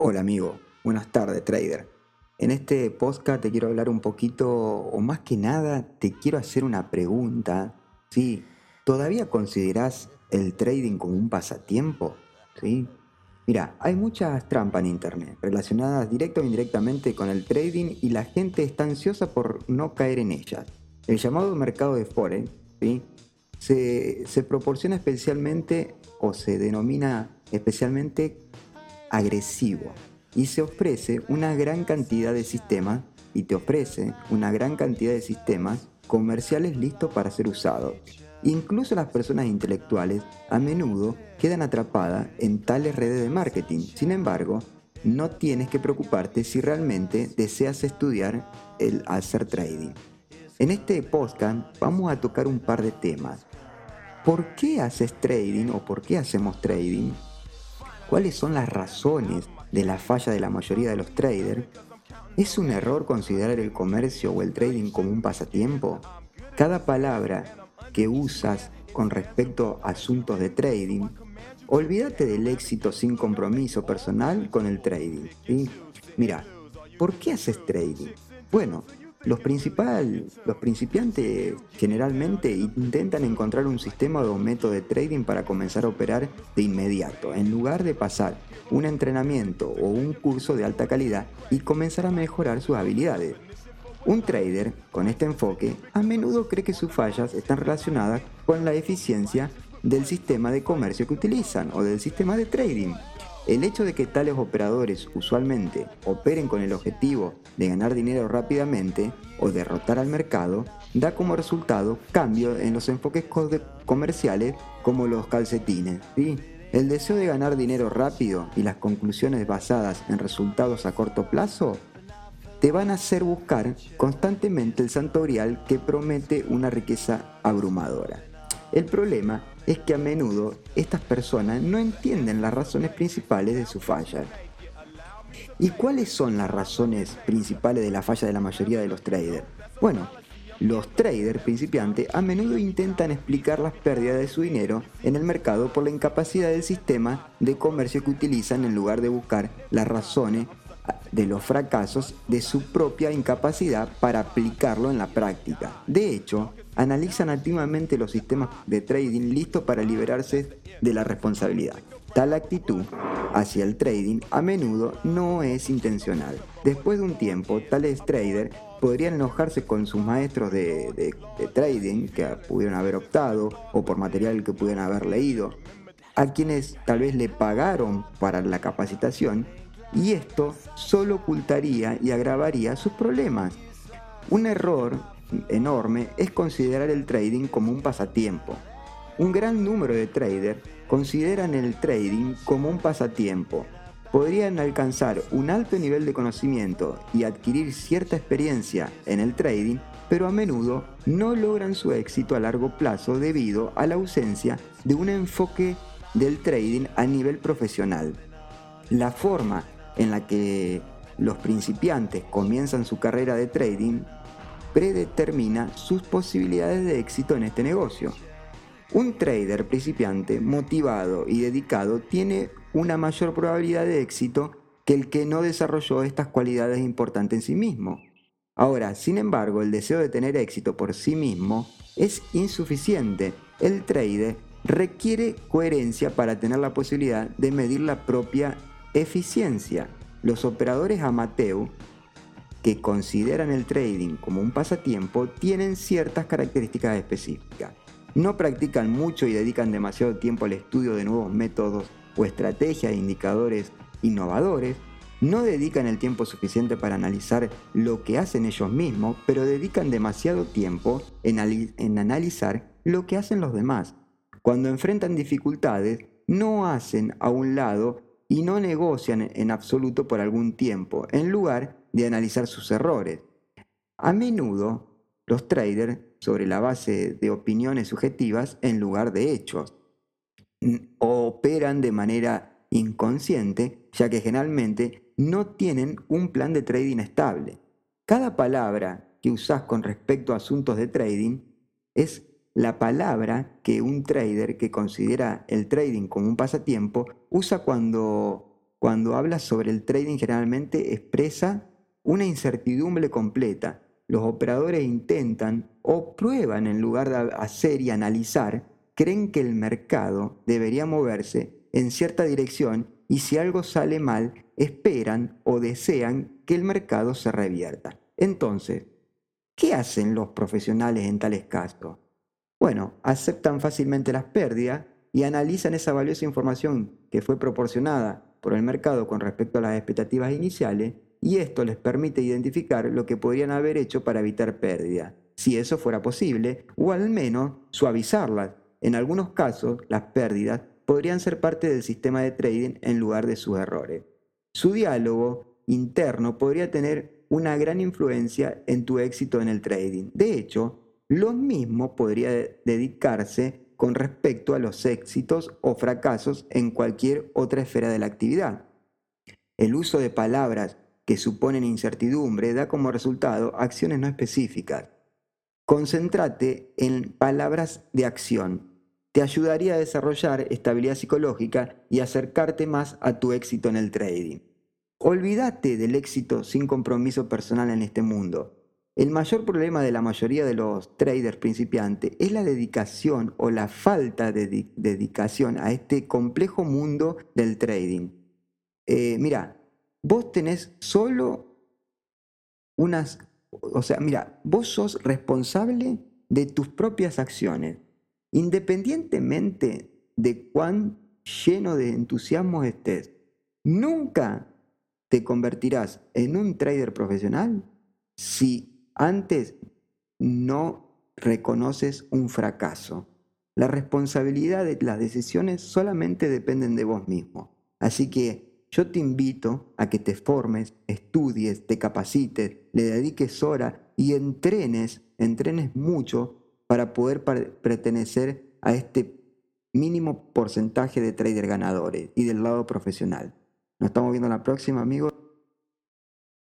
Hola amigo, buenas tardes trader. En este podcast te quiero hablar un poquito, o más que nada, te quiero hacer una pregunta. ¿Sí? ¿Todavía consideras el trading como un pasatiempo? ¿Sí? Mira, hay muchas trampas en Internet relacionadas directa o indirectamente con el trading y la gente está ansiosa por no caer en ellas. El llamado mercado de Forex ¿sí? se, se proporciona especialmente o se denomina especialmente agresivo y se ofrece una gran cantidad de sistemas y te ofrece una gran cantidad de sistemas comerciales listos para ser usados. Incluso las personas intelectuales a menudo quedan atrapadas en tales redes de marketing. Sin embargo, no tienes que preocuparte si realmente deseas estudiar el hacer trading. En este podcast vamos a tocar un par de temas. ¿Por qué haces trading o por qué hacemos trading? Cuáles son las razones de la falla de la mayoría de los traders, ¿es un error considerar el comercio o el trading como un pasatiempo? Cada palabra que usas con respecto a asuntos de trading, olvídate del éxito sin compromiso personal con el trading. Mira, ¿por qué haces trading? Bueno, los, los principiantes generalmente intentan encontrar un sistema o método de trading para comenzar a operar de inmediato, en lugar de pasar un entrenamiento o un curso de alta calidad y comenzar a mejorar sus habilidades. Un trader con este enfoque a menudo cree que sus fallas están relacionadas con la eficiencia del sistema de comercio que utilizan o del sistema de trading. El hecho de que tales operadores usualmente operen con el objetivo de ganar dinero rápidamente o derrotar al mercado da como resultado cambio en los enfoques comerciales como los calcetines. El deseo de ganar dinero rápido y las conclusiones basadas en resultados a corto plazo te van a hacer buscar constantemente el santo grial que promete una riqueza abrumadora. El problema es que a menudo estas personas no entienden las razones principales de su falla. ¿Y cuáles son las razones principales de la falla de la mayoría de los traders? Bueno, los traders principiantes a menudo intentan explicar las pérdidas de su dinero en el mercado por la incapacidad del sistema de comercio que utilizan en lugar de buscar las razones de los fracasos de su propia incapacidad para aplicarlo en la práctica. De hecho, analizan activamente los sistemas de trading listos para liberarse de la responsabilidad. Tal actitud hacia el trading a menudo no es intencional. Después de un tiempo, tales traders podrían enojarse con sus maestros de, trading que pudieron haber optado o por material que pudieran haber leído, a quienes tal vez le pagaron para la capacitación y esto solo ocultaría y agravaría sus problemas. Un error enorme es considerar el trading como un pasatiempo. Un gran número de traders consideran el trading como un pasatiempo. Podrían alcanzar un alto nivel de conocimiento y adquirir cierta experiencia en el trading, pero a menudo no logran su éxito a largo plazo debido a la ausencia de un enfoque del trading a nivel profesional. La forma en la que los principiantes comienzan su carrera de trading predetermina sus posibilidades de éxito en este negocio. Un trader principiante motivado y dedicado tiene una mayor probabilidad de éxito que el que no desarrolló estas cualidades importantes en sí mismo. Ahora, sin embargo, el deseo de tener éxito por sí mismo es insuficiente. El trader requiere coherencia para tener la posibilidad de medir la propia eficiencia. Los operadores amateur que consideran el trading como un pasatiempo tienen ciertas características específicas. No practican mucho y dedican demasiado tiempo al estudio de nuevos métodos o estrategias e indicadores innovadores. No dedican el tiempo suficiente para analizar lo que hacen ellos mismos, pero dedican demasiado tiempo en, en analizar lo que hacen los demás. Cuando enfrentan dificultades, no hacen a un lado y no negocian en absoluto por algún tiempo, en lugar de analizar sus errores. A menudo, los traders, sobre la base de opiniones subjetivas en lugar de hechos, operan de manera inconsciente, ya que generalmente no tienen un plan de trading estable. Cada palabra que usas con respecto a asuntos de trading es la palabra que un trader que considera el trading como un pasatiempo usa cuando cuando habla sobre el trading generalmente expresa una incertidumbre completa. Los operadores intentan o prueban en lugar de hacer y analizar, creen que el mercado debería moverse en cierta dirección y si algo sale mal, esperan o desean que el mercado se revierta. Entonces, ¿qué hacen los profesionales en tales casos? Bueno, aceptan fácilmente las pérdidas y analizan esa valiosa información que fue proporcionada por el mercado con respecto a las expectativas iniciales y esto les permite identificar lo que podrían haber hecho para evitar pérdida, si eso fuera posible, o al menos suavizarlas. En algunos casos, las pérdidas podrían ser parte del sistema de trading en lugar de sus errores. Su diálogo interno podría tener una gran influencia en tu éxito en el trading. De hecho, lo mismo podría dedicarse con respecto a los éxitos o fracasos en cualquier otra esfera de la actividad. El uso de palabras que suponen incertidumbre da como resultado acciones no específicas. Concéntrate en palabras de acción. Te ayudaría a desarrollar estabilidad psicológica y acercarte más a tu éxito en el trading. Olvídate del éxito sin compromiso personal en este mundo. El mayor problema de la mayoría de los traders principiantes es la dedicación o la falta de dedicación a este complejo mundo del trading. Eh, mira, vos tenés solo unas, o sea, mira, vos sos responsable de tus propias acciones, independientemente de cuán lleno de entusiasmo estés. Nunca te convertirás en un trader profesional si antes no reconoces un fracaso. La responsabilidad de las decisiones solamente dependen de vos mismo. Así que yo te invito a que te formes, estudies, te capacites, le dediques hora y entrenes, entrenes mucho para poder pertenecer a este mínimo porcentaje de traders ganadores y del lado profesional. Nos estamos viendo la próxima, amigos.